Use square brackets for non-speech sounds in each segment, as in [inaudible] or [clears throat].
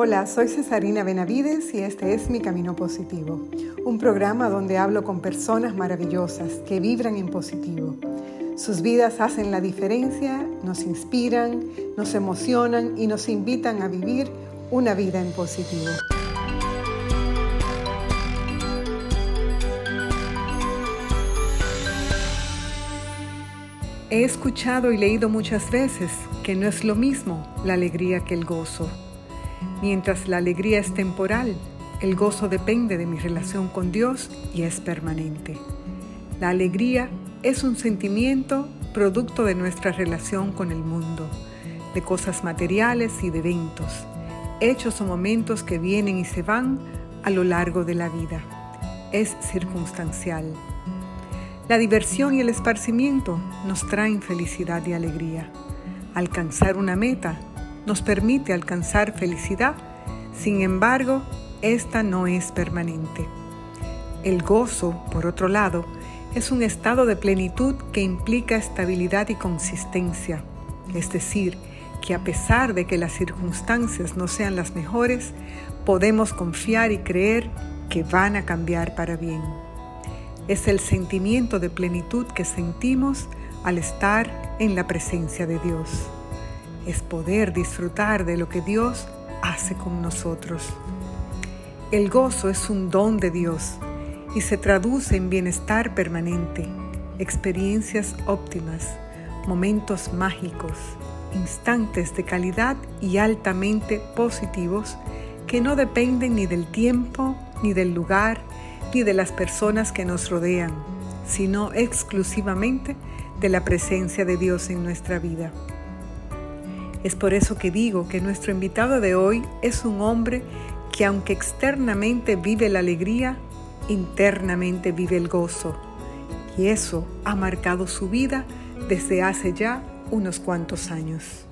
Hola, soy Cesarina Benavides y este es Mi Camino Positivo, un programa donde hablo con personas maravillosas que vibran en positivo. Sus vidas hacen la diferencia, nos inspiran, nos emocionan y nos invitan a vivir una vida en positivo. He escuchado y leído muchas veces que no es lo mismo la alegría que el gozo. Mientras la alegría es temporal, el gozo depende de mi relación con Dios y es permanente. La alegría es un sentimiento producto de nuestra relación con el mundo, de cosas materiales y de eventos, hechos o momentos que vienen y se van a lo largo de la vida. Es circunstancial. La diversión y el esparcimiento nos traen felicidad y alegría. Alcanzar una meta nos permite alcanzar felicidad, sin embargo, esta no es permanente. El gozo, por otro lado, es un estado de plenitud que implica estabilidad y consistencia, es decir, que a pesar de que las circunstancias no sean las mejores, podemos confiar y creer que van a cambiar para bien es el sentimiento de plenitud que sentimos al estar en la presencia de Dios. Es poder disfrutar de lo que Dios hace con nosotros. El gozo es un don de Dios y se traduce en bienestar permanente, experiencias óptimas, momentos mágicos, instantes de calidad y altamente positivos que no dependen ni del tiempo, ni del lugar, ni de las personas que nos rodean, sino exclusivamente de la presencia de Dios en nuestra vida. Es por eso que digo que nuestro invitado de hoy es un hombre que aunque externamente vive la alegría, internamente vive el gozo. Y eso ha marcado su vida desde hace ya unos cuantos años.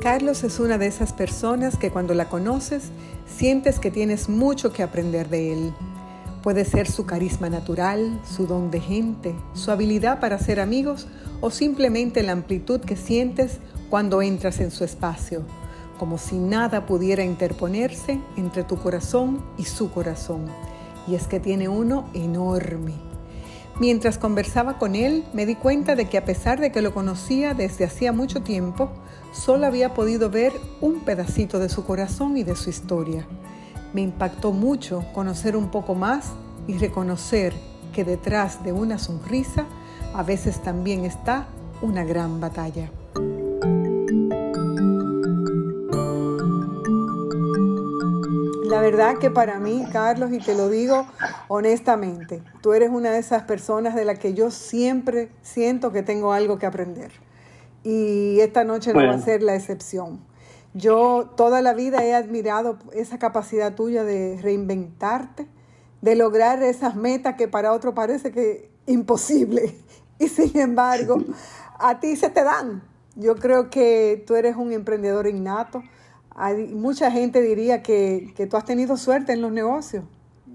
Carlos es una de esas personas que cuando la conoces sientes que tienes mucho que aprender de él. Puede ser su carisma natural, su don de gente, su habilidad para ser amigos o simplemente la amplitud que sientes cuando entras en su espacio, como si nada pudiera interponerse entre tu corazón y su corazón. Y es que tiene uno enorme. Mientras conversaba con él, me di cuenta de que a pesar de que lo conocía desde hacía mucho tiempo, solo había podido ver un pedacito de su corazón y de su historia. Me impactó mucho conocer un poco más y reconocer que detrás de una sonrisa a veces también está una gran batalla. La verdad que para mí, Carlos, y te lo digo honestamente, tú eres una de esas personas de las que yo siempre siento que tengo algo que aprender y esta noche no va a ser la excepción. Yo toda la vida he admirado esa capacidad tuya de reinventarte, de lograr esas metas que para otro parece que imposible [laughs] y sin embargo a ti se te dan. Yo creo que tú eres un emprendedor innato. Mucha gente diría que, que tú has tenido suerte en los negocios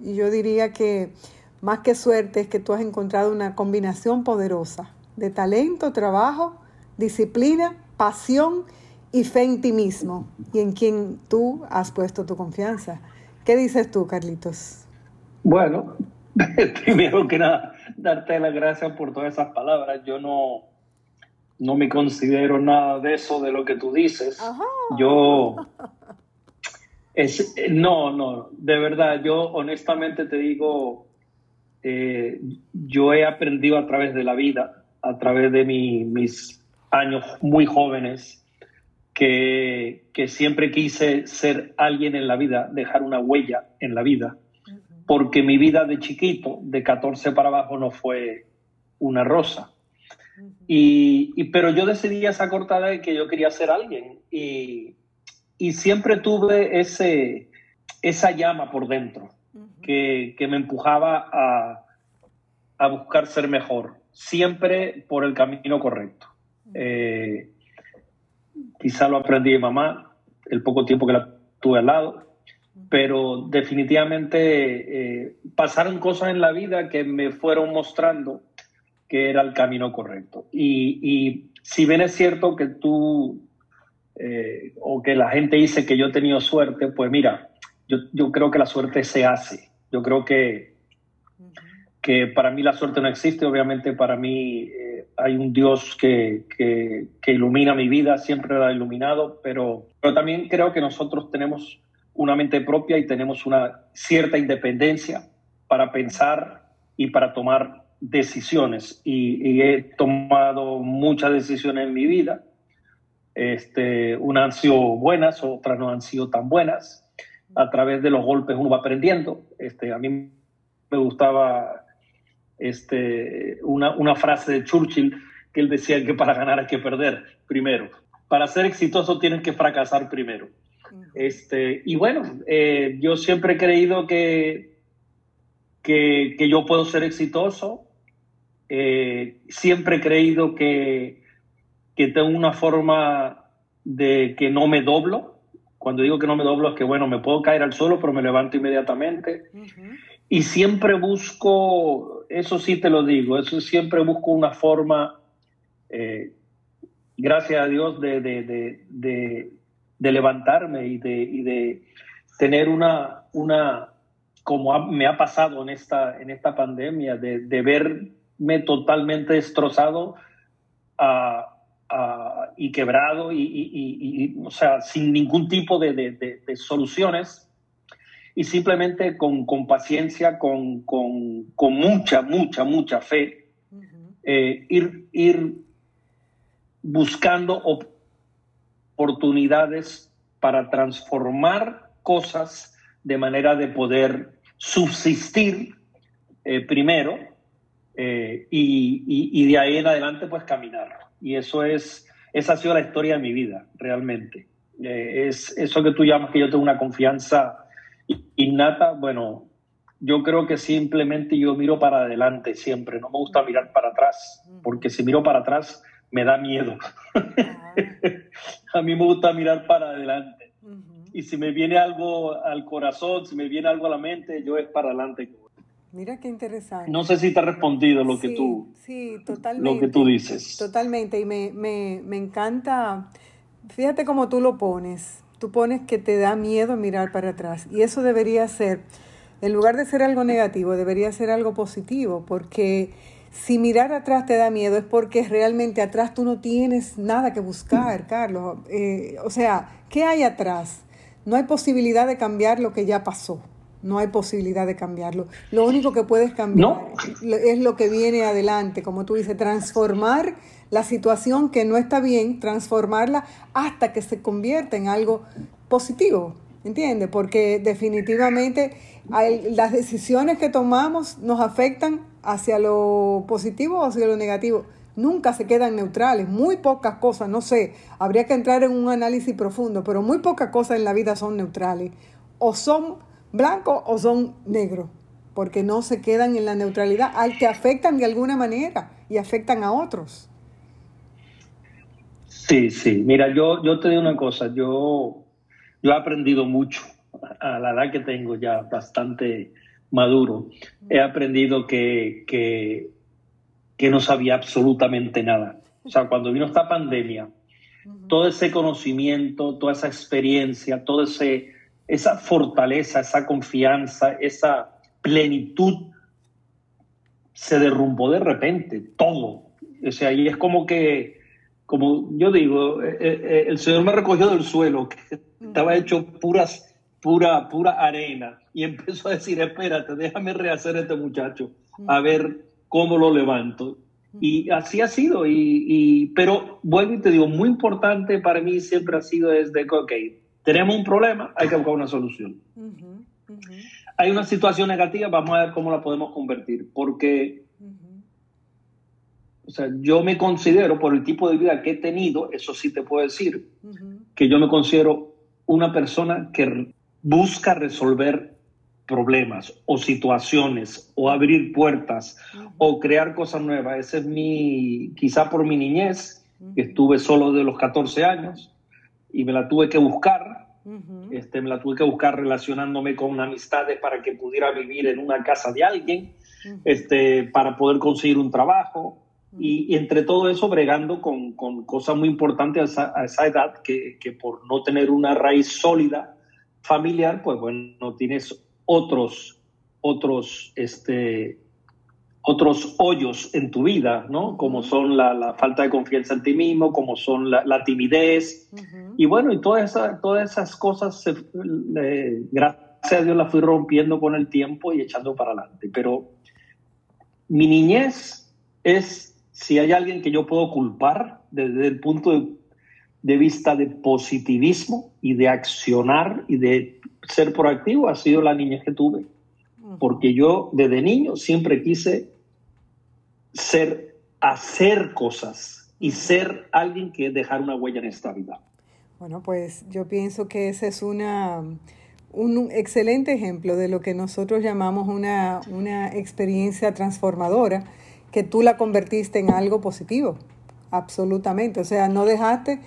y yo diría que más que suerte es que tú has encontrado una combinación poderosa de talento, trabajo disciplina, pasión y fe en ti mismo y en quien tú has puesto tu confianza. ¿Qué dices tú, Carlitos? Bueno, [laughs] primero que nada, darte las gracias por todas esas palabras. Yo no, no me considero nada de eso, de lo que tú dices. Yo, es, no, no, de verdad, yo honestamente te digo, eh, yo he aprendido a través de la vida, a través de mi, mis años muy jóvenes que, que, siempre quise ser alguien en la vida, dejar una huella en la vida, porque mi vida de chiquito, de 14 para abajo, no fue una rosa. y, pero yo decidí esa cortada de que yo quería ser alguien. Y, y siempre tuve ese, esa llama por dentro que, que, me empujaba a, a buscar ser mejor, siempre por el camino correcto. Eh, quizá lo aprendí de mamá, el poco tiempo que la tuve al lado, pero definitivamente eh, pasaron cosas en la vida que me fueron mostrando que era el camino correcto. Y, si bien es cierto que tú eh, o que la gente dice que yo he tenido suerte, pues mira, yo, yo creo que la suerte se hace. Yo creo que, que para mí la suerte no existe. Obviamente para mí eh, hay un Dios que, que, ilumina mi vida, siempre la ha iluminado, pero, pero también creo que nosotros tenemos una mente propia y tenemos una cierta independencia para pensar y para tomar decisiones y, he tomado muchas decisiones en mi vida. Este, unas han sido buenas, otras no han sido tan buenas. A través de los golpes uno va aprendiendo. Este, a mí me gustaba este, una, una frase de Churchill que él decía que para ganar hay que perder primero. Para ser exitoso tienes que fracasar primero. Este, y bueno, eh, yo siempre he creído que, que, que, yo puedo ser exitoso eh, siempre he creído que, que tengo una forma de que no me doblo. Cuando digo que no me doblo es que, bueno, me puedo caer al suelo, pero me levanto inmediatamente. Y siempre busco, eso sí te lo digo, eso siempre busco una forma, eh, gracias a Dios, de, de, de, de levantarme y, y de, tener una, una como me ha pasado en esta, en esta pandemia, de, ver me totalmente destrozado y quebrado y, o sea, sin ningún tipo de, soluciones y simplemente con, con paciencia, con, con, mucha, mucha, mucha fe, eh, ir, ir buscando oportunidades para transformar cosas de manera de poder subsistir eh, primero eh, y, de ahí en adelante pues caminar. Y eso es, esa ha sido la historia de mi vida, realmente. Es eso que tú llamas que yo tengo una confianza innata, bueno, yo creo que simplemente yo miro para adelante siempre, no me gusta mirar para atrás, porque si miro para atrás me da miedo. Ah. [laughs] a mí me gusta mirar para adelante. Y si me viene algo al corazón, si me viene algo a la mente, yo es para adelante. Mira qué interesante. No sé si te ha respondido lo que tú sí, totalmente, lo que tú dices. Totalmente, y me, me, me encanta, fíjate cómo tú lo pones. Tú pones que te da miedo mirar para atrás. Y eso debería ser, en lugar de ser algo negativo, debería ser algo positivo, porque si mirar atrás te da miedo es porque realmente atrás tú no tienes nada que buscar, [clears throat] Carlos. Eh, o sea, ¿qué hay atrás? No hay posibilidad de cambiar lo que ya pasó. No hay posibilidad de cambiarlo. Lo único que puedes cambiar es lo que viene adelante, como tú dices, transformar la situación que no está bien, transformarla hasta que se convierta en algo positivo, ¿entiendes? Porque definitivamente las decisiones que tomamos nos afectan hacia lo positivo o hacia lo negativo. Nunca se quedan neutrales, muy pocas cosas, no sé, habría que entrar en un análisis profundo, pero muy pocas cosas en la vida son neutrales. O son blancos o son negros, porque no se quedan en la neutralidad, al que afectan de alguna manera y afectan a otros. Sí, sí. Mira, yo, yo te digo una cosa, yo, yo he aprendido mucho a la edad que tengo ya bastante maduro. He aprendido que, que, que no sabía absolutamente nada. O sea, cuando vino esta pandemia, todo ese conocimiento, toda esa experiencia, ese esa fortaleza, esa confianza, esa plenitud se derrumbó de repente, todo. O sea, y es como que, como yo digo, eh, eh, eh, el Señor me recogió del suelo, que estaba hecho puras, pura, pura arena, y empezó a decir, espérate, déjame rehacer a este muchacho, a ver cómo lo levanto. Y así ha sido, y, pero vuelvo y te digo, muy importante para mí siempre ha sido desde que, ok, tenemos un problema, hay que buscar una solución. Hay una situación negativa, vamos a ver cómo la podemos convertir, porque o sea, yo me considero, por el tipo de vida que he tenido, eso sí te puedo decir, que yo me considero una persona que busca resolver problemas o situaciones o abrir puertas o crear cosas nuevas. Ese es mi, quizá por mi niñez, que estuve solo de los 14 años, y me la tuve que buscar. este, me la tuve que buscar relacionándome con amistades para que pudiera vivir en una casa de alguien, este, para poder conseguir un trabajo. Y, entre todo eso bregando con, con cosas muy importantes a esa, a esa edad que, que, por no tener una raíz sólida familiar, pues bueno, tienes otros, otros, este, otros hoyos en tu vida, ¿no? Como son la, la falta de confianza en ti mismo, como son la, la timidez, y bueno, y todas esas, todas esas cosas, se, gracias a Dios, las fui rompiendo con el tiempo y echando para adelante. Pero mi niñez es si hay alguien que yo puedo culpar desde el punto de, vista de positivismo y de accionar y de ser proactivo, ha sido la niña que tuve. Porque yo desde niño siempre quise ser, hacer cosas y ser alguien que dejar una huella en esta vida. Bueno, pues yo pienso que ese es una, un excelente ejemplo de lo que nosotros llamamos una, una experiencia transformadora que tú la convertiste en algo positivo, absolutamente. O sea, no dejaste,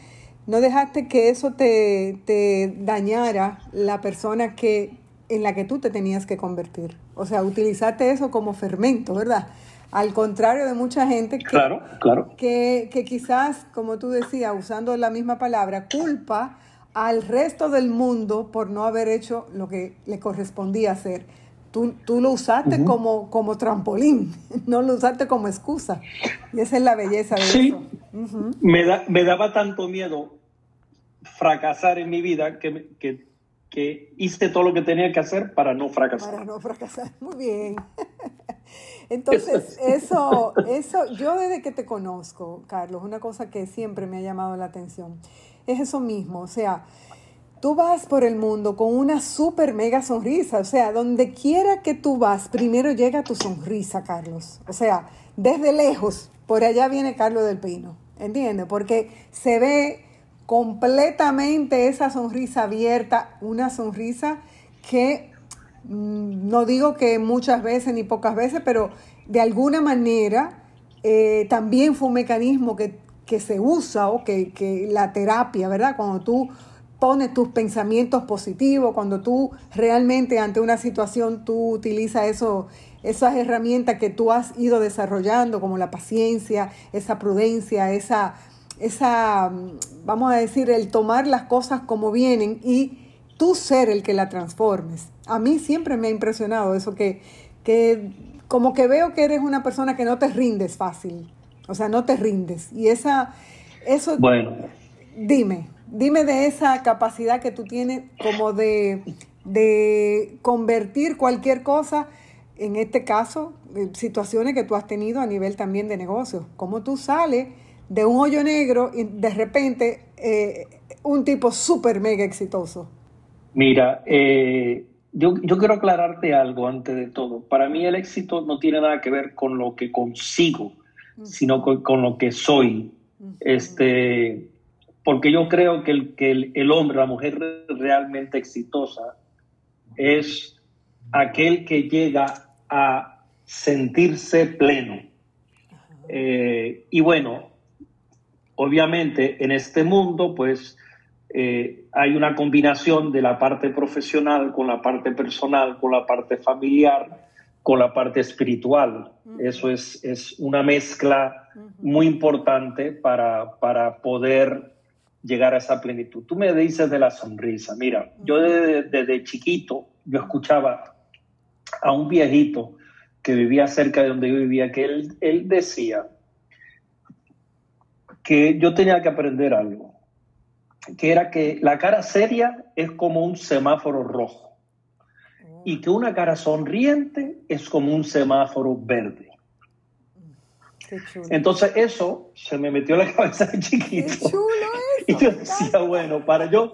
no dejaste que eso te, te dañara la persona que, en la que tú te tenías que convertir. O sea, utilizaste eso como fermento, ¿verdad? Al contrario de mucha gente que, claro, claro. que, que quizás, como tú decías, usando la misma palabra, culpa al resto del mundo por no haber hecho lo que le correspondía hacer Tú, lo usaste como, como trampolín, [laughs] no lo usaste como excusa. Y esa es la belleza de sí. me, me daba tanto miedo fracasar en mi vida que, que, que, hice todo lo que tenía que hacer para no fracasar. Para no fracasar, [laughs] muy bien. [laughs] Entonces, eso, eso, yo desde que te conozco, Carlos, una cosa que siempre me ha llamado la atención, es eso mismo, o sea, tú vas por el mundo con una super mega sonrisa. O sea, donde quiera que tú vas, primero llega tu sonrisa, Carlos. O sea, desde lejos, por allá viene Carlos del Pino. ¿Entiendes? Porque se ve completamente esa sonrisa abierta, una sonrisa que mm, no digo que muchas veces ni pocas veces, pero de alguna manera eh, también fue un mecanismo que, se usa o que, que la terapia, ¿verdad? Cuando tú pones tus pensamientos positivos, cuando tú realmente ante una situación tú utilizas eso, esas herramientas que tú has ido desarrollando, como la paciencia, esa prudencia, esa, esa, vamos a decir, el tomar las cosas como vienen y tú ser el que la transformes. A mí siempre me ha impresionado eso, que, que como que veo que eres una persona que no te rindes fácil, o sea, no te rindes. Y esa, eso... Bueno. Dime dime de esa capacidad que tú tienes como de, convertir cualquier cosa, en este caso, eh, situaciones que tú has tenido a nivel también de negocio. Cómo tú sales de un hoyo negro y de repente eh, un tipo súper mega exitoso. Mira, eh, yo, yo, quiero aclararte algo antes de todo. Para mí el éxito no tiene nada que ver con lo que consigo, sino con, con lo que soy. Este, porque yo creo que el, que el, hombre, la mujer realmente exitosa es aquel que llega a sentirse pleno. Eh, y bueno, obviamente en este mundo pues eh, hay una combinación de la parte profesional con la parte personal, con la parte familiar, con la parte espiritual. Eso es, es una mezcla muy importante para, para poder llegar a esa plenitud. Tú me dices de la sonrisa. Mira, yo desde, chiquito, yo escuchaba a un viejito que vivía cerca de donde yo vivía, que él, él decía que yo tenía que aprender algo, que era que la cara seria es como un semáforo rojo y que una cara sonriente es como un semáforo verde. Entonces eso se me metió en la cabeza de chiquito. Y yo decía, bueno, para yo,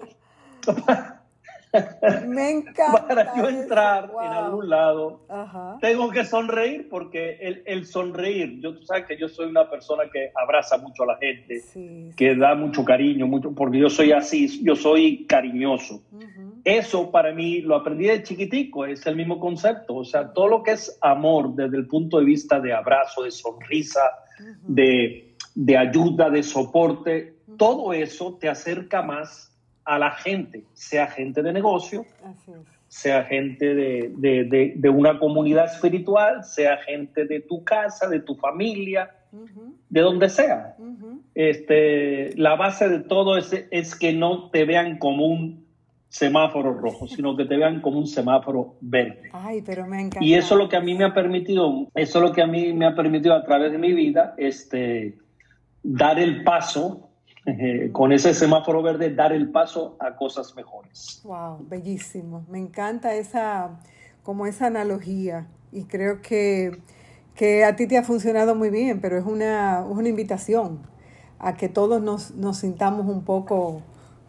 [laughs] me encanta para yo entrar en algún lado, tengo que sonreír porque el, el, sonreír, yo tú sabes que yo soy una persona que abraza mucho a la gente, que da mucho cariño, mucho, porque yo soy así, yo soy cariñoso. Eso para mí lo aprendí de chiquitico, es el mismo concepto, o sea, todo lo que es amor desde el punto de vista de abrazo, de sonrisa, de, de ayuda, de soporte, todo eso te acerca más a la gente, sea gente de negocio, sea gente de, una comunidad espiritual, sea gente de tu casa, de tu familia, de donde sea. este, la base de todo es, es que no te vean como un semáforo rojo, sino que te vean como un semáforo verde. Ay, pero me encanta. Y eso es lo que a mí me ha permitido, eso es lo que a mí me ha permitido a través de mi vida, este, dar el paso eh, con ese semáforo verde, dar el paso a cosas mejores. Wow, bellísimo. Me encanta esa, como esa analogía y creo que, que a ti te ha funcionado muy bien, pero es una, una invitación a que todos nos, nos sintamos un poco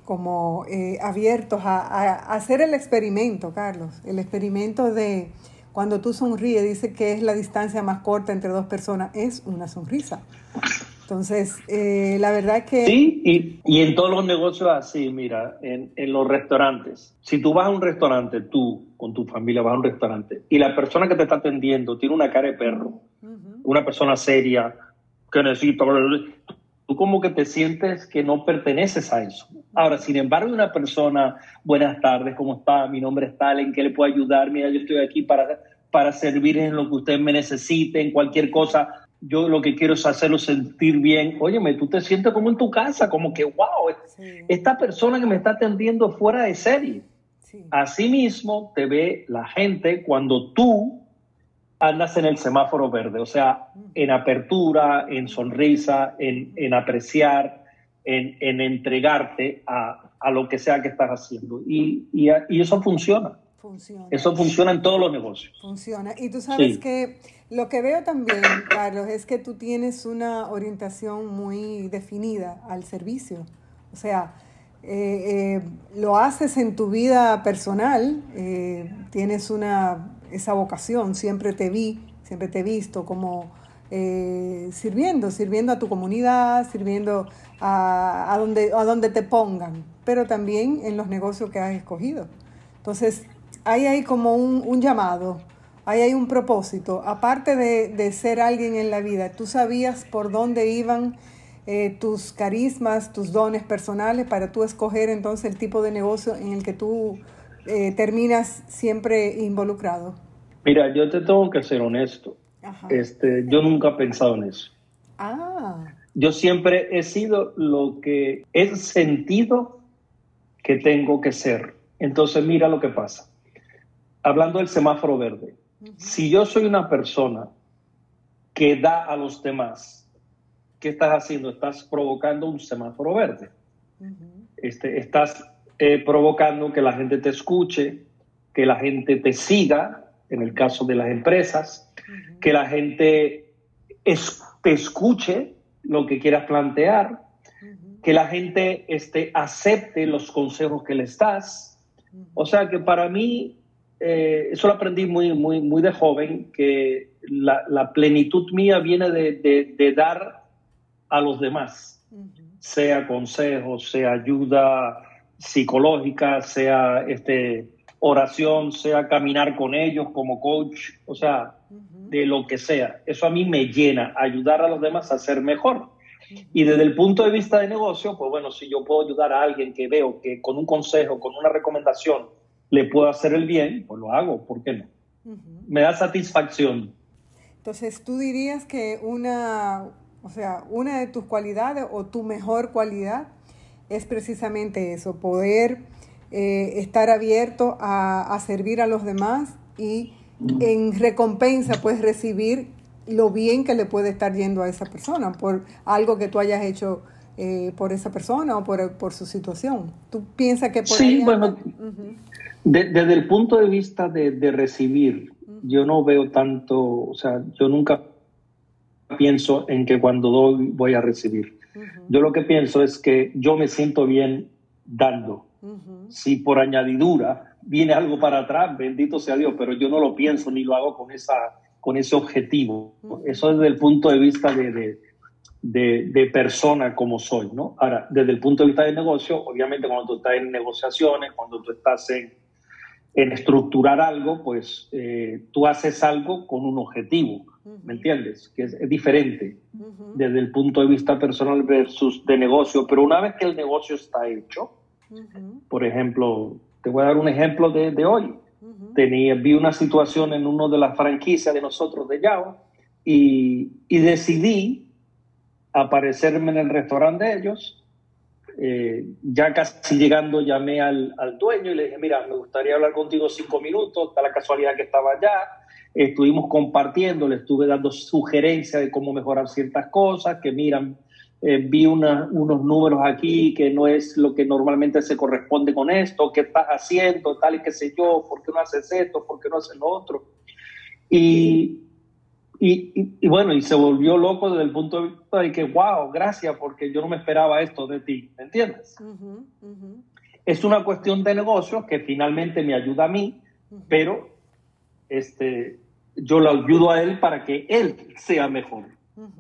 como eh, abiertos a, hacer el experimento, Carlos, el experimento de cuando tú sonríes, dice que es la distancia más corta entre dos personas, es una sonrisa. Entonces, eh, la verdad que... Sí, y, y, en todos los negocios así, mira, en, en, los restaurantes, si tú vas a un restaurante, tú con tu familia vas a un restaurante, y la persona que te está atendiendo tiene una cara de perro, una persona seria, que necesita tú como que te sientes que no perteneces a eso. Ahora, sin embargo, una persona, buenas tardes, ¿cómo está? Mi nombre es tal, ¿en qué le puedo ayudar? Mira, yo estoy aquí para, para servir en lo que usted me necesite, en cualquier cosa. Yo lo que quiero es hacerlo sentir bien. Óyeme, tú te sientes como en tu casa, como que, wow, esta persona que me está atendiendo fuera de serie. Sí. Asimismo, te ve la gente cuando tú andas en el semáforo verde, o sea, en apertura, en sonrisa, en, apreciar, en, entregarte a, lo que sea que estás haciendo. Y, eso funciona. Funciona. Eso funciona en todos los negocios. Funciona. Y tú sabes que lo que veo también, Carlos, es que tú tienes una orientación muy definida al servicio. O sea, eh, eh, lo haces en tu vida personal, eh, tienes una esa vocación, siempre te vi, siempre te he visto como eh, sirviendo, sirviendo a tu comunidad, sirviendo a, a, donde, a donde te pongan, pero también en los negocios que has escogido. Entonces, ahí hay como un, un llamado, ahí hay un propósito. Aparte de, de, ser alguien en la vida, tú sabías por dónde iban eh, tus carismas, tus dones personales para tú escoger entonces el tipo de negocio en el que tú eh, terminas siempre involucrado? Mira, yo te tengo que ser honesto. Este, yo nunca he pensado en eso. Ah. Yo siempre he sido lo que he sentido que tengo que ser. Entonces, mira lo que pasa. Hablando del semáforo verde, si yo soy una persona que da a los demás, ¿qué estás haciendo? Estás provocando un semáforo verde. este, estás eh, provocando que la gente te escuche, que la gente te siga, en el caso de las empresas, que la gente te escuche lo que quieras plantear, que la gente este, acepte los consejos que le das. O sea que para mí, eh, eso lo aprendí muy, muy, muy de joven, que la, plenitud mía viene de, de, dar a los demás, sea consejos, sea ayuda psicológica, sea este, oración, sea caminar con ellos como coach, o sea, de lo que sea. Eso a mí me llena, ayudar a los demás a ser mejor. Y desde el punto de vista de negocio, pues bueno, si yo puedo ayudar a alguien que veo que con un consejo, con una recomendación, le puedo hacer el bien, pues lo hago, ¿por qué no? Me da satisfacción. Entonces, tú dirías que una, o sea, una de tus cualidades o tu mejor cualidad es precisamente eso, poder eh, estar abierto a, servir a los demás y en recompensa pues recibir lo bien que le puede estar yendo a esa persona por algo que tú hayas hecho eh, por esa persona o por, su situación. ¿Tú piensas que por Sí, bueno, desde el punto de vista de, recibir, yo no veo tanto, o sea, yo nunca pienso en que cuando doy voy a recibir. Yo lo que pienso es que yo me siento bien dando. Si por añadidura viene algo para atrás, bendito sea Dios, pero yo no lo pienso ni lo hago con, esa, con ese objetivo. Eso desde el punto de vista de, de, de, persona como soy, ¿no? Ahora, desde el punto de vista de negocio, obviamente cuando tú estás en negociaciones, cuando tú estás en, en estructurar algo, pues eh, tú haces algo con un objetivo. ¿me entiendes? Que es, diferente desde el punto de vista personal versus de negocio, pero una vez que el negocio está hecho, por ejemplo, te voy a dar un ejemplo de, de hoy. Tenía, vi una situación en una de las franquicias de nosotros de Yao y, y decidí aparecerme en el restaurante de ellos. Eh, ya casi llegando llamé al, al, dueño y le dije, mira, me gustaría hablar contigo cinco minutos, está la casualidad que estaba allá, estuvimos compartiendo, le estuve dando sugerencias de cómo mejorar ciertas cosas, que miran, eh, vi unos números aquí que no es lo que normalmente se corresponde con esto, qué estás haciendo, tal y qué sé yo, por qué no haces esto, por qué no haces lo otro. Y, y, bueno, y se volvió loco desde el punto de vista de que, wow, gracias, porque yo no me esperaba esto de ti, ¿me entiendes? Es una cuestión de negocio que finalmente me ayuda a mí, pero este, yo lo ayudo a él para que él sea mejor.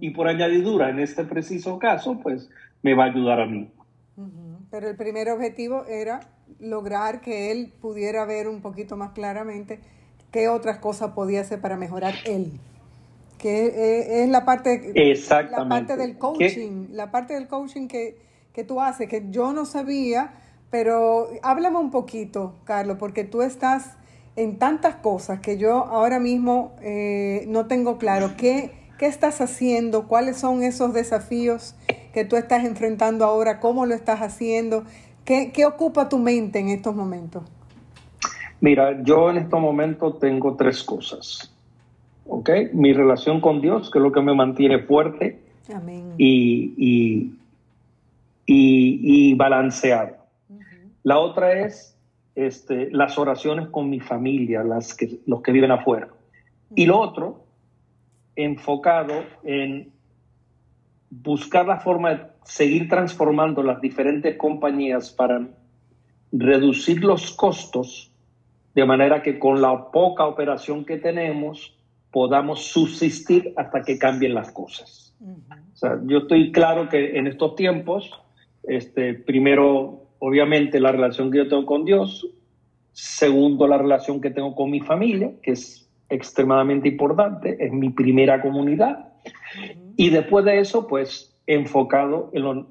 Y por añadidura, en este preciso caso, pues me va a ayudar a mí. Pero el primer objetivo era lograr que él pudiera ver un poquito más claramente qué otras cosas podía hacer para mejorar él que eh, es, la parte la parte del coaching, la parte del coaching que, que, tú haces, que yo no sabía, pero háblame un poquito, Carlos, porque tú estás en tantas cosas que yo ahora mismo eh, no tengo claro. ¿Qué, ¿Qué estás haciendo? ¿Cuáles son esos desafíos que tú estás enfrentando ahora? ¿Cómo lo estás haciendo? ¿Qué, qué ocupa tu mente en estos momentos? Mira, yo en estos momentos tengo tres cosas. ¿Ok? Mi relación con Dios, que es lo que me mantiene fuerte Y, y, balanceado. La otra es este, las oraciones con mi familia, las que, los que viven afuera. Y lo otro, enfocado en buscar la forma de seguir transformando las diferentes compañías para reducir los costos de manera que con la poca operación que tenemos podamos subsistir hasta que cambien las cosas. o sea, yo estoy claro que en estos tiempos, este, primero, obviamente, la relación que yo tengo con Dios, segundo, la relación que tengo con mi familia, que es extremadamente importante, es mi primera comunidad, y después de eso, pues, enfocado en,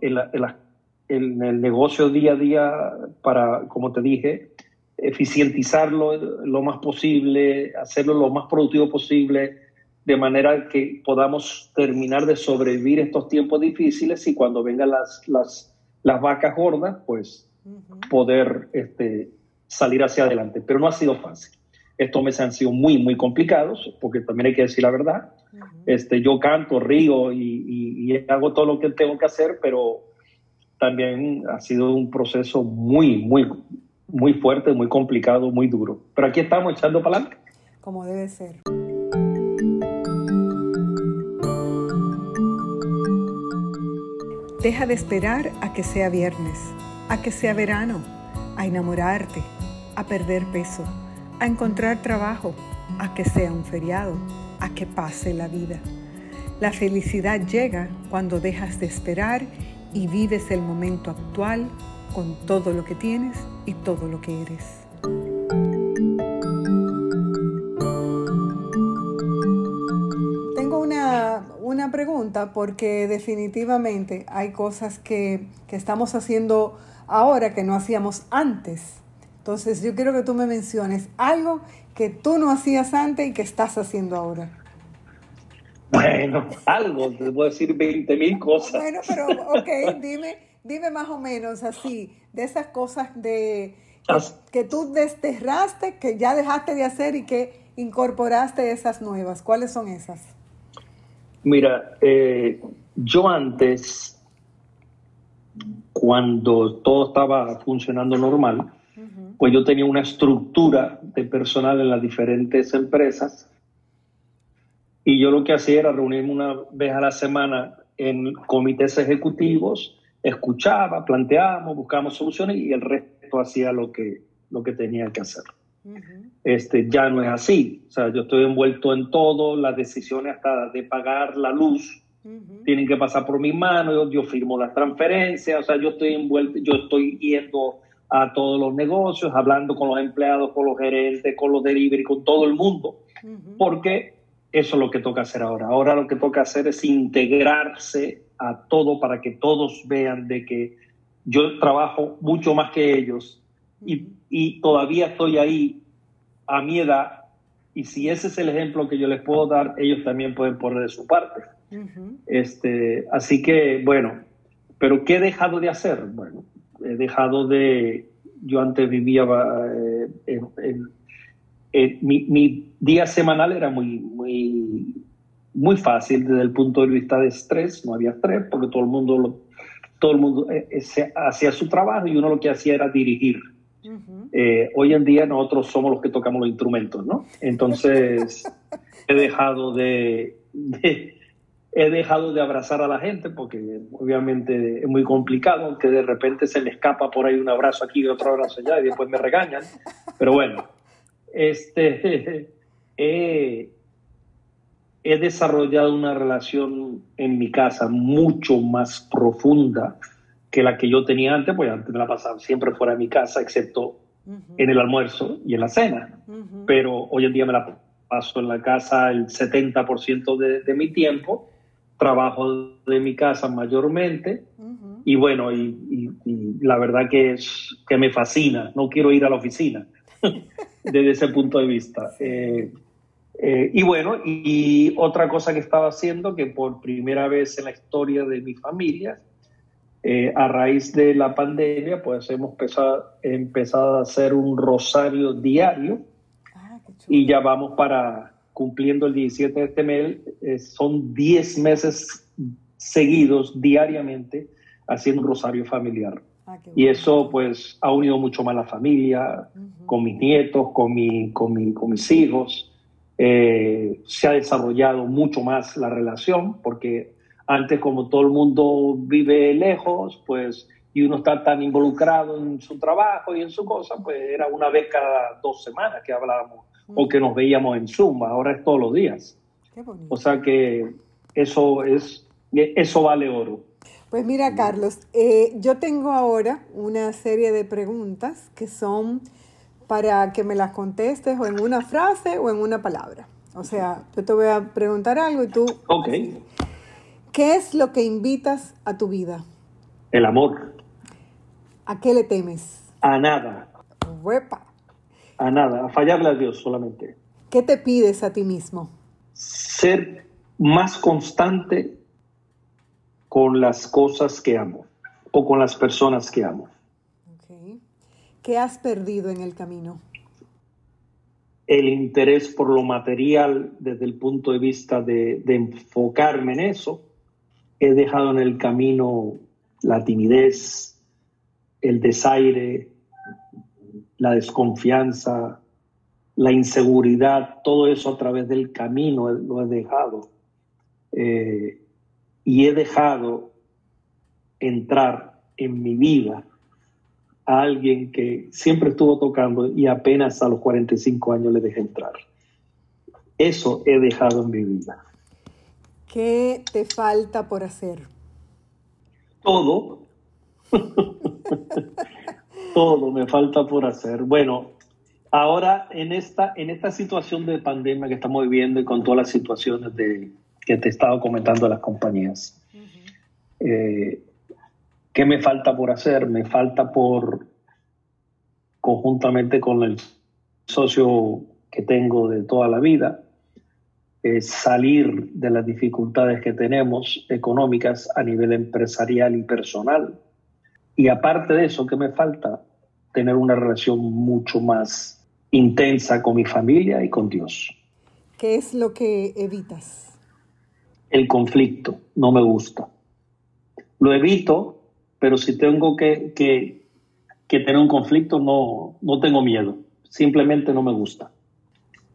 en el negocio día a día para, como te dije, eficientizarlo lo más posible, hacerlo lo más productivo posible, de manera que podamos terminar de sobrevivir estos tiempos difíciles y cuando vengan las, las, las vacas gordas, pues poder este, salir hacia adelante. Pero no ha sido fácil. Estos meses han sido muy, muy complicados, porque también hay que decir la verdad. este, yo canto, río y, y hago todo lo que tengo que hacer, pero también ha sido un proceso muy, muy, muy fuerte, muy complicado, muy duro. Pero aquí estamos echando para adelante. Como debe ser. Deja de esperar a que sea viernes, a que sea verano, a enamorarte, a perder peso, a encontrar trabajo, a que sea un feriado, a que pase la vida. La felicidad llega cuando dejas de esperar y vives el momento actual con todo lo que tienes y todo lo que eres. Tengo una, pregunta porque definitivamente hay cosas que, que estamos haciendo ahora que no hacíamos antes. Entonces yo quiero que tú me menciones algo que tú no hacías antes y que estás haciendo ahora. Bueno, algo, te puedo decir 20 mil cosas. Bueno, pero ok, dime Dime más o menos así, de esas cosas de que, tú desterraste, que ya dejaste de hacer y que incorporaste esas nuevas. ¿Cuáles son esas? Mira, eh, yo antes, cuando todo estaba funcionando normal, pues yo tenía una estructura de personal en las diferentes empresas y yo lo que hacía era reunirme una vez a la semana en comités ejecutivos escuchaba, planteábamos, buscábamos soluciones y el resto hacía lo que, lo que tenía que hacer. este, ya no es así. O sea, yo estoy envuelto en todo, las decisiones hasta de pagar la luz tienen que pasar por mis manos, yo, firmo las transferencias, o sea, yo estoy envuelto, yo estoy yendo a todos los negocios, hablando con los empleados, con los gerentes, con los delivery, con todo el mundo, porque eso es lo que toca hacer ahora. Ahora lo que toca hacer es integrarse a todo para que todos vean de que yo trabajo mucho más que ellos y, y, todavía estoy ahí a mi edad y si ese es el ejemplo que yo les puedo dar, ellos también pueden poner de su parte. este, así que, bueno, pero ¿qué he dejado de hacer? Bueno, he dejado de, yo antes vivía eh, en, mi, día semanal era muy, muy, muy fácil desde el punto de vista de estrés, no había estrés porque todo el mundo, todo el mundo eh, eh, hacía su trabajo y uno lo que hacía era dirigir. hoy en día nosotros somos los que tocamos los instrumentos, ¿no? Entonces [laughs] he dejado de he dejado de abrazar a la gente porque obviamente es muy complicado que de repente se me escapa por ahí un abrazo aquí y otro abrazo allá y después me regañan. Pero bueno, este, he, [laughs] he desarrollado una relación en mi casa mucho más profunda que la que yo tenía antes, pues antes me la pasaba siempre fuera de mi casa, excepto en el almuerzo y en la cena. Pero hoy en día me la paso en la casa el 70% de, de mi tiempo trabajo de mi casa mayormente y bueno, y, la verdad que es que me fascina, no quiero ir a la oficina [laughs] desde ese punto de vista. Eh, eh, y bueno, y, otra cosa que estaba haciendo, que por primera vez en la historia de mi familia, eh, a raíz de la pandemia, pues hemos empezado, empezado a hacer un rosario diario ah, y ya vamos para cumpliendo el 17 de este mes, eh, son 10 meses seguidos diariamente haciendo un rosario familiar. Ah, y eso pues ha unido mucho más la familia, con mis nietos, con, mi, con, mi, con mis hijos. Eh, se ha desarrollado mucho más la relación porque antes como todo el mundo vive lejos, pues y uno está tan involucrado en su trabajo y en su cosa, pues era una vez cada dos semanas que hablábamos o que nos veíamos en Zoom, ahora es todos los días. O sea que eso es eso vale oro. Pues mira, Carlos, eh, yo tengo ahora una serie de preguntas que son para que me las contestes o en una frase o en una palabra. O sea, yo te voy a preguntar algo y tú... Ok. ¿Qué es lo que invitas a tu vida? El amor. ¿A qué le temes? A nada. Huepa a nada, a fallarle a Dios solamente. ¿Qué te pides a ti mismo? Ser más constante con las cosas que amo o con las personas que amo. ¿Qué has perdido en el camino? El interés por lo material desde el punto de vista de, de enfocarme en eso. He dejado en el camino la timidez, el desaire, la desconfianza, la inseguridad, todo eso a través del camino lo he dejado. Eh, y he dejado entrar en mi vida a alguien que siempre estuvo tocando y apenas a los 45 años le dejé entrar. Eso he dejado en mi vida. ¿Qué te falta por hacer? Todo. [laughs] todo me falta por hacer. Bueno, ahora en esta, en esta situación de pandemia que estamos viviendo y con todas las situaciones de, que te he estado comentando de las compañías, eh, ¿qué me falta por hacer? Me falta por, conjuntamente con el socio que tengo de toda la vida, salir de las dificultades que tenemos económicas a nivel empresarial y personal y aparte de eso, ¿qué me falta? Tener una relación mucho más intensa con mi familia y con Dios. ¿Qué es lo que evitas? El conflicto, no me gusta. Lo evito, pero si tengo que, que, tener un conflicto, no, no tengo miedo. Simplemente no me gusta.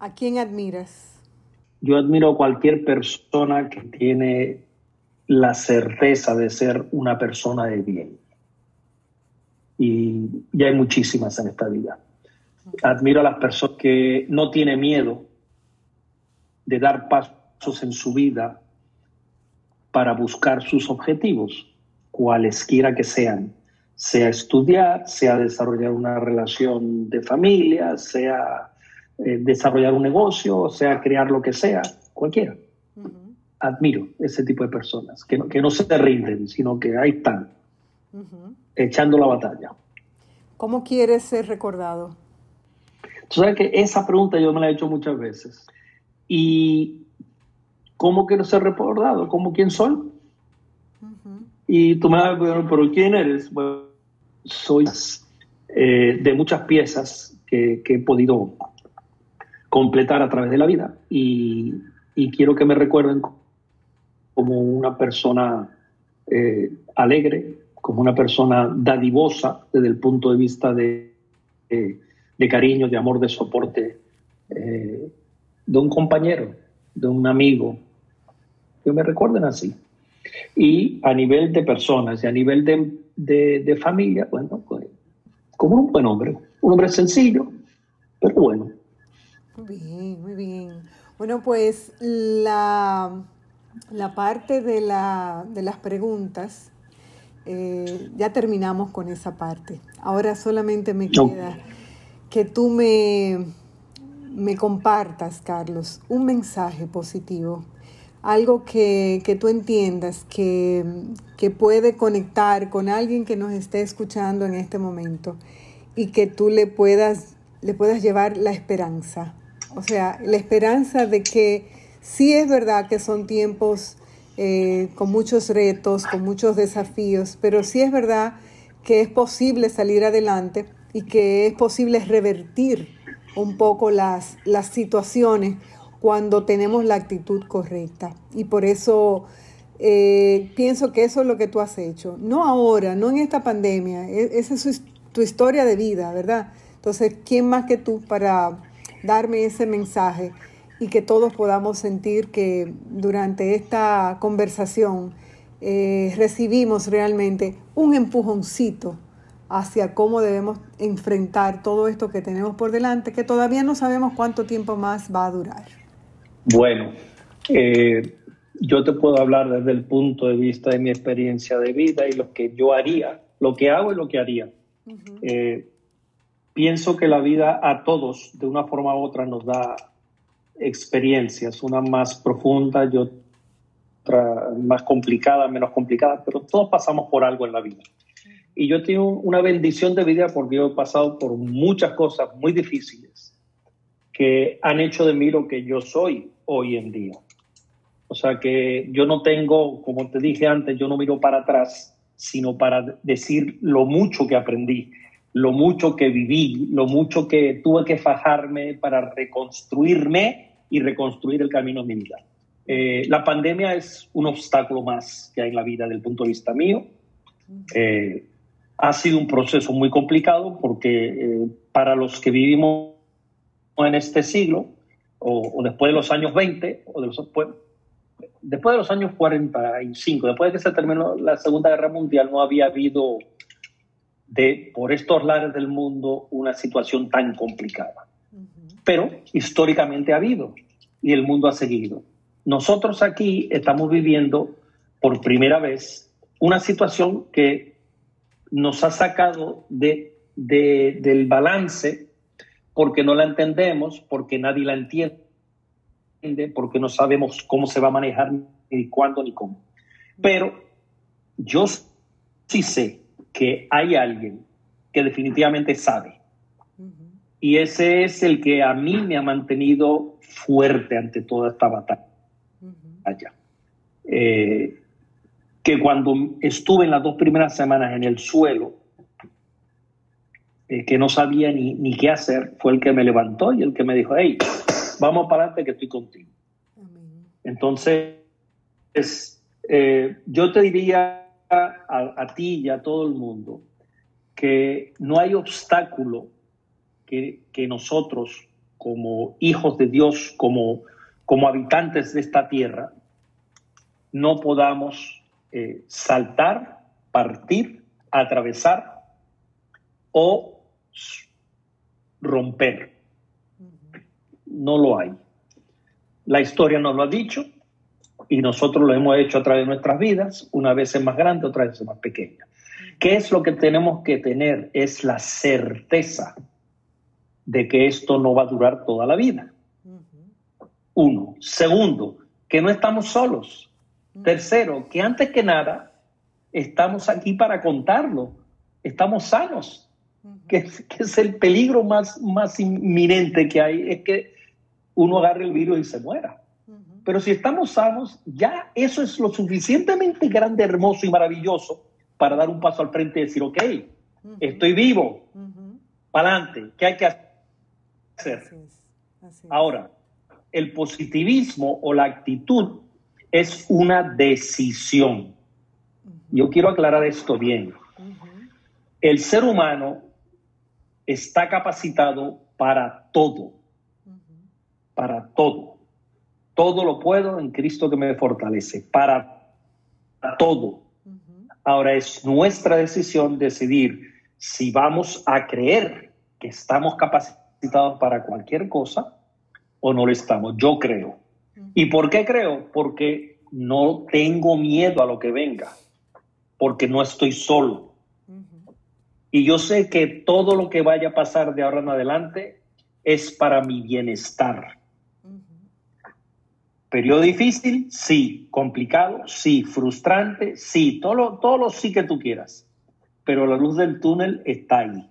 ¿A quién admiras? Yo admiro a cualquier persona que tiene la certeza de ser una persona de bien y, ya hay muchísimas en esta vida. Admiro a las personas que no tienen miedo de dar pasos en su vida para buscar sus objetivos, cualesquiera que sean, sea estudiar, sea desarrollar una relación de familia, sea eh, desarrollar un negocio, sea crear lo que sea, cualquiera. Admiro ese tipo de personas, que no, que no se rinden, sino que ahí están echando la batalla. ¿Cómo quieres ser recordado? Tú sabes que esa pregunta yo me la he hecho muchas veces. Y ¿cómo quiero ser recordado? ¿Cómo quién soy? Y tú me vas a pero ¿quién eres? Soy eh, de muchas piezas que, he podido completar a través de la vida y, quiero que me recuerden como una persona eh, alegre, como una persona dadivosa desde el punto de vista de, de, cariño, de amor, de soporte, eh, de un compañero, de un amigo, que me recuerden así. Y a nivel de personas y a nivel de, familia, bueno, pues, como un buen hombre, un hombre sencillo, pero bueno. Muy bien, muy bien. Bueno, pues la, la parte de, la, de las preguntas, eh, ya terminamos con esa parte. Ahora solamente me queda que tú me, me compartas, Carlos, un mensaje positivo algo que, tú entiendas que, puede conectar con alguien que nos esté escuchando en este momento y que tú le puedas, le puedas llevar la esperanza. O sea, la esperanza de que sí es verdad que son tiempos eh, con muchos retos, con muchos desafíos, pero sí es verdad que es posible salir adelante y que es posible revertir un poco las, las situaciones cuando tenemos la actitud correcta. Y por eso eh, pienso que eso es lo que tú has hecho. No ahora, no en esta pandemia. E, esa es tu historia de vida, ¿verdad? Entonces, ¿quién más que tú para darme ese mensaje y que todos podamos sentir que durante esta conversación eh, recibimos realmente un empujoncito hacia cómo debemos enfrentar todo esto que tenemos por delante, que todavía no sabemos cuánto tiempo más va a durar. Bueno, eh, yo te puedo hablar desde el punto de vista de mi experiencia de vida y lo que yo haría, lo que hago y lo que haría. Eh, pienso que la vida a todos, de una forma u otra, nos da experiencias, una más profunda y otra más complicada, menos complicada, pero todos pasamos por algo en la vida. Y yo tengo una bendición de vida porque yo he pasado por muchas cosas muy difíciles que han hecho de mí lo que yo soy hoy en día. O sea que yo no tengo, como te dije antes, yo no miro para atrás, sino para decir lo mucho que aprendí, lo mucho que viví, lo mucho que tuve que fajarme para reconstruirme y reconstruir el camino de mi vida. Eh, la pandemia es un obstáculo más que hay en la vida del punto de vista mío. Eh, ha sido un proceso muy complicado porque eh, para los que vivimos en este siglo, o, después de los años 20, o de los, después, después de los años 45, después de que se terminó la Segunda Guerra Mundial, no había habido de, por estos lares del mundo una situación tan complicada. Pero históricamente ha habido y el mundo ha seguido. Nosotros aquí estamos viviendo por primera vez una situación que nos ha sacado de, de, del balance porque no la entendemos, porque nadie la entiende, porque no sabemos cómo se va a manejar, ni cuándo, ni cómo. Pero yo sí sé que hay alguien que definitivamente sabe. Y ese es el que a mí me ha mantenido fuerte ante toda esta batalla. Eh, que cuando estuve en las dos primeras semanas en el suelo, eh, que no sabía ni, ni, qué hacer, fue el que me levantó y el que me dijo, hey, vamos para adelante que estoy contigo. Entonces, eh, yo te diría a, a, ti y a todo el mundo que no hay obstáculo que, que nosotros, como hijos de Dios, como, como habitantes de esta tierra, no podamos eh, saltar, partir, atravesar o romper. No lo hay. La historia nos lo ha dicho y nosotros lo hemos hecho a través de nuestras vidas, una vez es más grande, otra vez es más pequeña. ¿Qué es lo que tenemos que tener? Es la certeza de que esto no va a durar toda la vida. Uno. Segundo, que no estamos solos. Tercero, que antes que nada, estamos aquí para contarlo. Estamos sanos que, es el peligro más, más inminente que hay, es que uno agarre el virus y se muera. Pero si estamos sanos, ya eso es lo suficientemente grande, hermoso y maravilloso para dar un paso al frente y decir, ok, estoy vivo, para adelante, ¿qué hay que hacer? Ahora, el positivismo o la actitud es una decisión. Yo quiero aclarar esto bien. El ser humano está capacitado para todo, para todo. Todo lo puedo en Cristo que me fortalece, para todo. Ahora es nuestra decisión decidir si vamos a creer que estamos capacitados para cualquier cosa o no lo estamos. Yo creo. ¿Y por qué creo? Porque no tengo miedo a lo que venga, porque no estoy solo. Y yo sé que todo lo que vaya a pasar de ahora en adelante es para mi bienestar. Periodo difícil, sí. Complicado, sí. Frustrante, sí. Todo lo, todo lo sí que tú quieras. Pero la luz del túnel está ahí.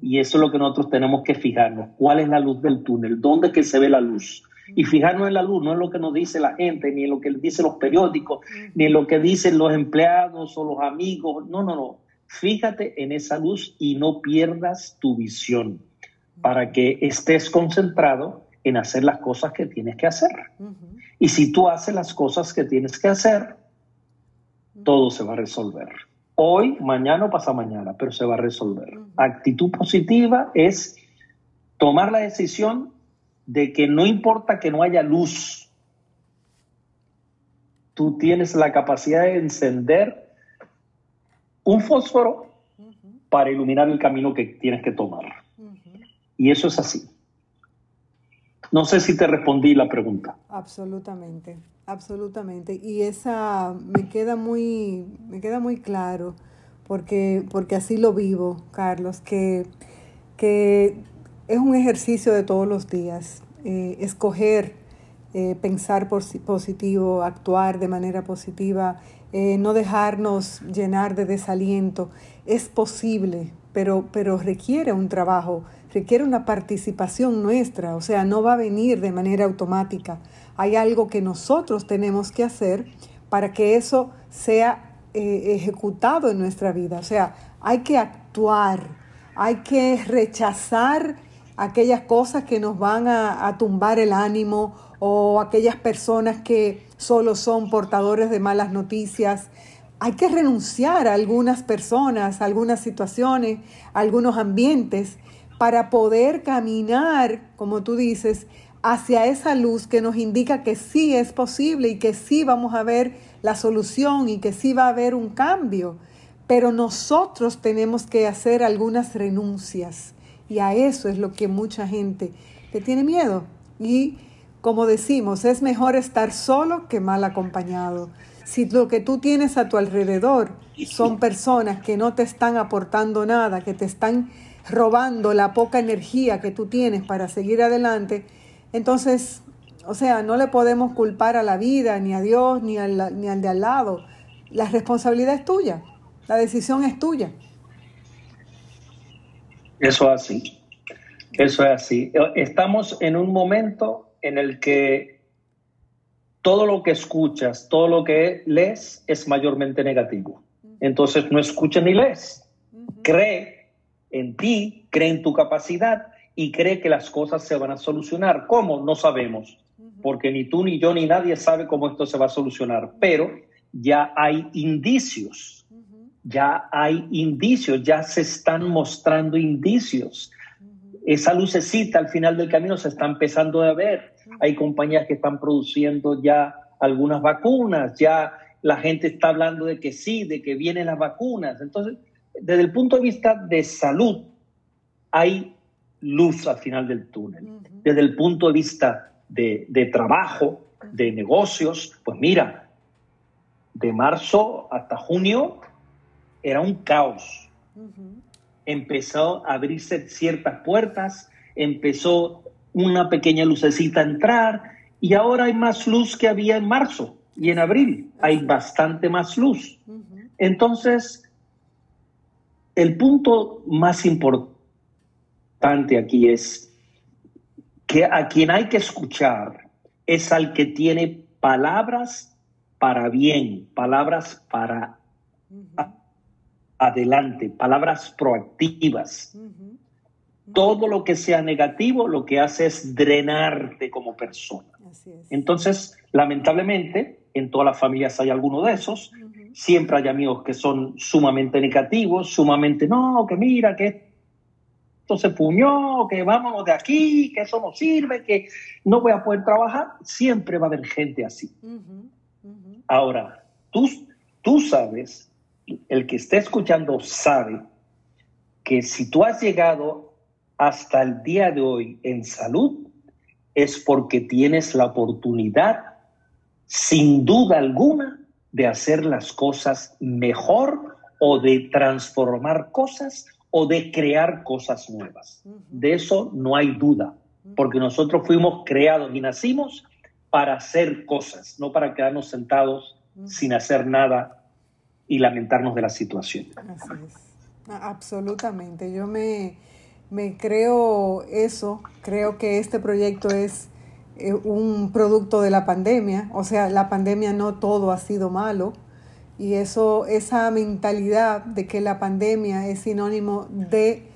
Y eso es lo que nosotros tenemos que fijarnos. ¿Cuál es la luz del túnel? ¿Dónde que se ve la luz? Y fijarnos en la luz, no en lo que nos dice la gente, ni en lo que dicen los periódicos, ni en lo que dicen los empleados o los amigos. No, no, no. Fíjate en esa luz y no pierdas tu visión para que estés concentrado en hacer las cosas que tienes que hacer. Y si tú haces las cosas que tienes que hacer, todo se va a resolver. Hoy, mañana o pasa mañana, pero se va a resolver. Actitud positiva es tomar la decisión de que no importa que no haya luz, tú tienes la capacidad de encender un fósforo para iluminar el camino que tienes que tomar. Y eso es así. No sé si te respondí la pregunta. Absolutamente, absolutamente. Y esa me queda muy, me queda muy claro, porque, porque así lo vivo, Carlos, que, que es un ejercicio de todos los días. Eh, escoger, eh, pensar positivo, actuar de manera positiva, eh, no dejarnos llenar de desaliento. Es posible, pero, pero requiere un trabajo requiere una participación nuestra, o sea, no va a venir de manera automática. Hay algo que nosotros tenemos que hacer para que eso sea eh, ejecutado en nuestra vida. O sea, hay que actuar, hay que rechazar aquellas cosas que nos van a, a tumbar el ánimo o aquellas personas que solo son portadores de malas noticias. Hay que renunciar a algunas personas, a algunas situaciones, a algunos ambientes para poder caminar, como tú dices, hacia esa luz que nos indica que sí es posible y que sí vamos a ver la solución y que sí va a haber un cambio. Pero nosotros tenemos que hacer algunas renuncias y a eso es lo que mucha gente le tiene miedo. Y como decimos, es mejor estar solo que mal acompañado. Si lo que tú tienes a tu alrededor son personas que no te están aportando nada, que te están robando la poca energía que tú tienes para seguir adelante, entonces, o sea, no le podemos culpar a la vida, ni a Dios, ni al, ni al de al lado. La responsabilidad es tuya, la decisión es tuya. Eso es así, eso es así. Estamos en un momento en el que todo lo que escuchas, todo lo que lees es mayormente negativo. Entonces no escucha ni lees. Cree en ti, cree en tu capacidad y cree que las cosas se van a solucionar. ¿Cómo? No sabemos, porque ni tú, ni yo, ni nadie sabe cómo esto se va a solucionar, pero ya hay indicios, ya hay indicios, ya se están mostrando indicios. Esa lucecita al final del camino se está empezando a ver. Hay compañías que están produciendo ya algunas vacunas, ya la gente está hablando de que sí, de que vienen las vacunas. Entonces, desde el punto de vista de salud, hay luz al final del túnel. Desde el punto de vista de, trabajo, de negocios, pues mira, de marzo hasta junio era un caos. Empezó a abrirse ciertas puertas, empezó una pequeña lucecita a entrar y ahora hay más luz que había en marzo y en abril. Hay bastante más luz. Entonces, el punto más importante aquí es que a quien hay que escuchar es al que tiene palabras para bien, palabras para adelante, palabras proactivas. Todo lo que sea negativo lo que hace es drenarte como persona. Entonces, lamentablemente, en todas las familias hay alguno de esos. Siempre hay amigos que son sumamente negativos, sumamente, no, que mira, que esto se puñó, que vámonos de aquí, que eso no sirve, que no voy a poder trabajar. Siempre va a haber gente así. Ahora, tú, tú sabes, el que esté escuchando sabe que si tú has llegado hasta el día de hoy en salud, es porque tienes la oportunidad, sin duda alguna, de hacer las cosas mejor o de transformar cosas o de crear cosas nuevas. De eso no hay duda, porque nosotros fuimos creados y nacimos para hacer cosas, no para quedarnos sentados sin hacer nada y lamentarnos de la situación. Así es. Absolutamente. Yo me, me creo eso, creo que este proyecto es eh, un producto de la pandemia, o sea, la pandemia no todo ha sido malo y eso, esa mentalidad de que la pandemia es sinónimo de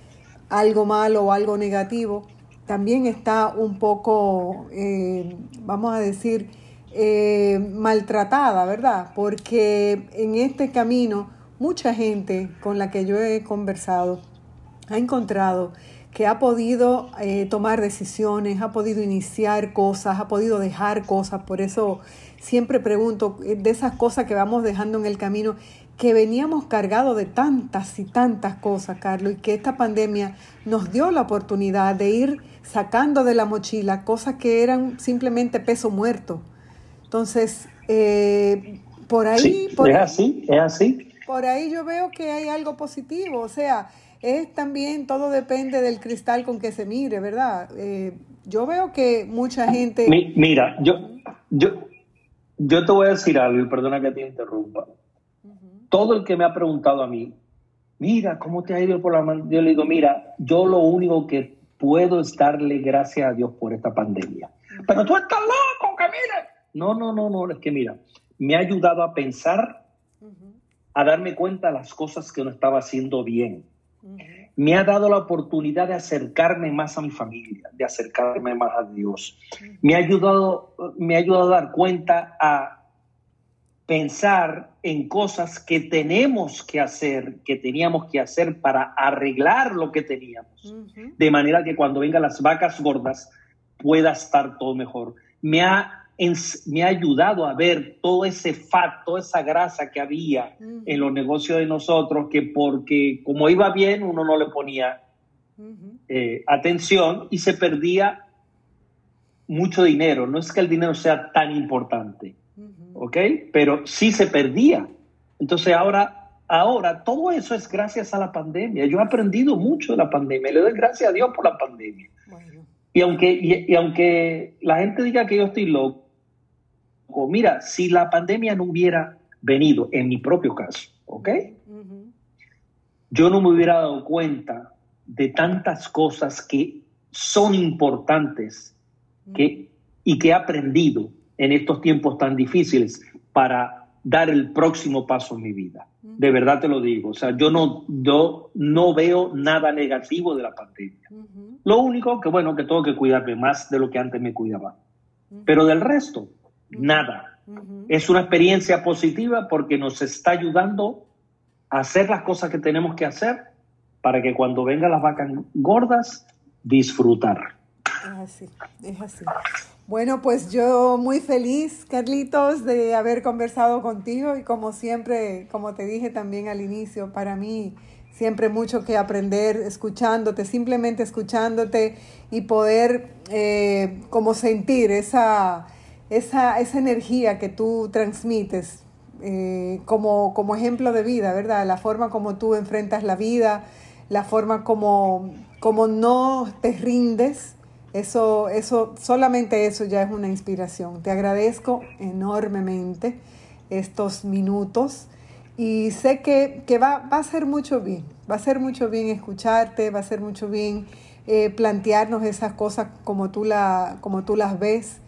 algo malo o algo negativo, también está un poco, eh, vamos a decir, eh, maltratada, ¿verdad? Porque en este camino mucha gente con la que yo he conversado ha encontrado que ha podido eh, tomar decisiones, ha podido iniciar cosas, ha podido dejar cosas. Por eso siempre pregunto eh, de esas cosas que vamos dejando en el camino, que veníamos cargados de tantas y tantas cosas, Carlos, y que esta pandemia nos dio la oportunidad de ir sacando de la mochila cosas que eran simplemente peso muerto. Entonces, eh, por ahí... es así, es así. Por ahí yo veo que hay algo positivo, o sea, es también, todo depende del cristal con que se mire, ¿verdad? Eh, yo veo que mucha gente... mira, yo, yo, yo te voy a decir algo y perdona que te interrumpa. Todo el que me ha preguntado a mí, mira, ¿cómo te ha ido por la mano? Yo le digo, mira, yo lo único que puedo es darle gracias a Dios por esta pandemia. Pero tú estás loco, Camila. No, no, no, no, es que mira, me ha ayudado a pensar, a darme cuenta de las cosas que no estaba haciendo bien. Me ha dado la oportunidad de acercarme más a mi familia, de acercarme más a Dios. Me ha ayudado, me ha ayudado a dar cuenta a pensar en cosas que tenemos que hacer, que teníamos que hacer para arreglar lo que teníamos, de manera que cuando vengan las vacas gordas pueda estar todo mejor. Me ha me ha ayudado a ver todo ese fat, toda esa grasa que había en los negocios de nosotros, que porque como iba bien uno no le ponía eh, atención y se perdía mucho dinero. No es que el dinero sea tan importante, ¿ok? Pero sí se perdía. Entonces ahora, ahora todo eso es gracias a la pandemia. Yo he aprendido mucho de la pandemia. Le doy gracias a Dios por la pandemia. Y aunque, y aunque la gente diga que yo estoy loco, mira, si la pandemia no hubiera venido, en mi propio caso, ¿ok? Yo no me hubiera dado cuenta de tantas cosas que son importantes que, y que he aprendido en estos tiempos tan difíciles para dar el próximo paso en mi vida. De verdad te lo digo. O sea, yo no, yo no veo nada negativo de la pandemia. Lo único que, bueno, que tengo que cuidarme más de lo que antes me cuidaba. Pero del resto, nada. Es una experiencia positiva porque nos está ayudando a hacer las cosas que tenemos que hacer para que cuando vengan las vacas gordas, disfrutar. Es así, es así. Bueno, pues yo muy feliz, Carlitos, de haber conversado contigo y como siempre, como te dije también al inicio, para mí siempre mucho que aprender escuchándote, simplemente escuchándote y poder eh, como sentir esa esa, esa energía que tú transmites eh, como, como ejemplo de vida, ¿verdad? La forma como tú enfrentas la vida, la forma como, como no te rindes, eso, eso, solamente eso ya es una inspiración. Te agradezco enormemente estos minutos y sé que, que va, va, a ser mucho bien, va a ser mucho bien escucharte, va a ser mucho bien eh, plantearnos esas cosas como tú, la, como tú las ves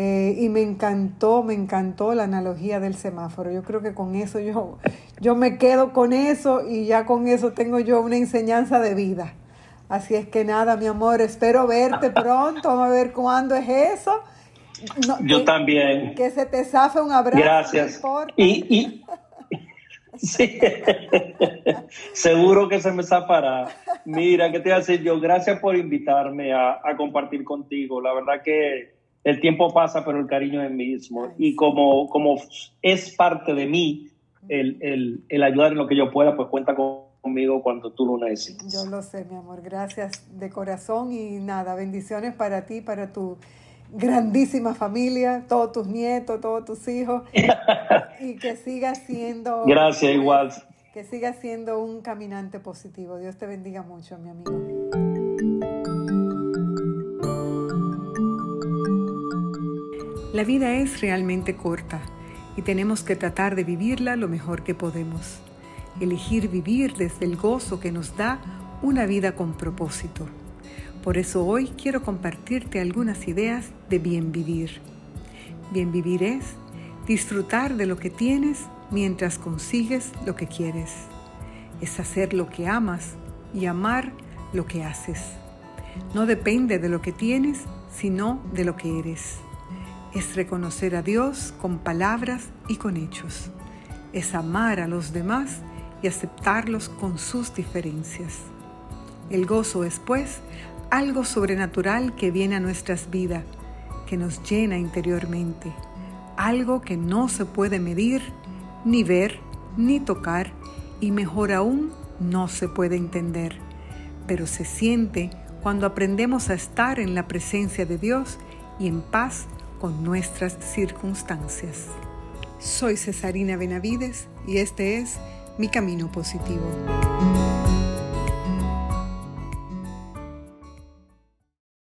Eh, y me encantó, me encantó la analogía del semáforo. Yo creo que con eso yo, yo me quedo con eso y ya con eso tengo yo una enseñanza de vida. Así es que nada, mi amor, espero verte [laughs] pronto, vamos a ver cuándo es eso. yo también. Que se te zafe un abrazo. Gracias. y, [laughs] Sí, [laughs] seguro que se me zafará. Mira, ¿qué te voy a decir yo? Gracias por invitarme a, compartir contigo. La verdad que el tiempo pasa, pero el cariño es mismo. Y como, como es parte de mí el, el, ayudar en lo que yo pueda, pues cuenta conmigo cuando tú lo necesites. Yo lo sé, mi amor. Gracias de corazón y nada, bendiciones para ti, para tu grandísima familia, todos tus nietos, todos tus hijos, [laughs] y que siga siendo... Gracias, igual. Que siga siendo un caminante positivo. Dios te bendiga mucho, mi amigo. La vida es realmente corta y tenemos que tratar de vivirla lo mejor que podemos. Elegir vivir desde el gozo que nos da una vida con propósito. Por eso hoy quiero compartirte algunas ideas de bien vivir. Bien vivir es disfrutar de lo que tienes mientras consigues lo que quieres. Es hacer lo que amas y amar lo que haces. No depende de lo que tienes, sino de lo que eres. Es reconocer a Dios con palabras y con hechos. Es amar a los demás y aceptarlos con sus diferencias. El gozo es, pues, algo sobrenatural que viene a nuestras vidas, que nos llena interiormente, algo que no se puede medir, ni ver, ni tocar, y mejor aún, no se puede entender, pero se siente cuando aprendemos a estar en la presencia de Dios y en paz con nuestras circunstancias. Soy Cesarina Benavides y este es Mi Camino Positivo.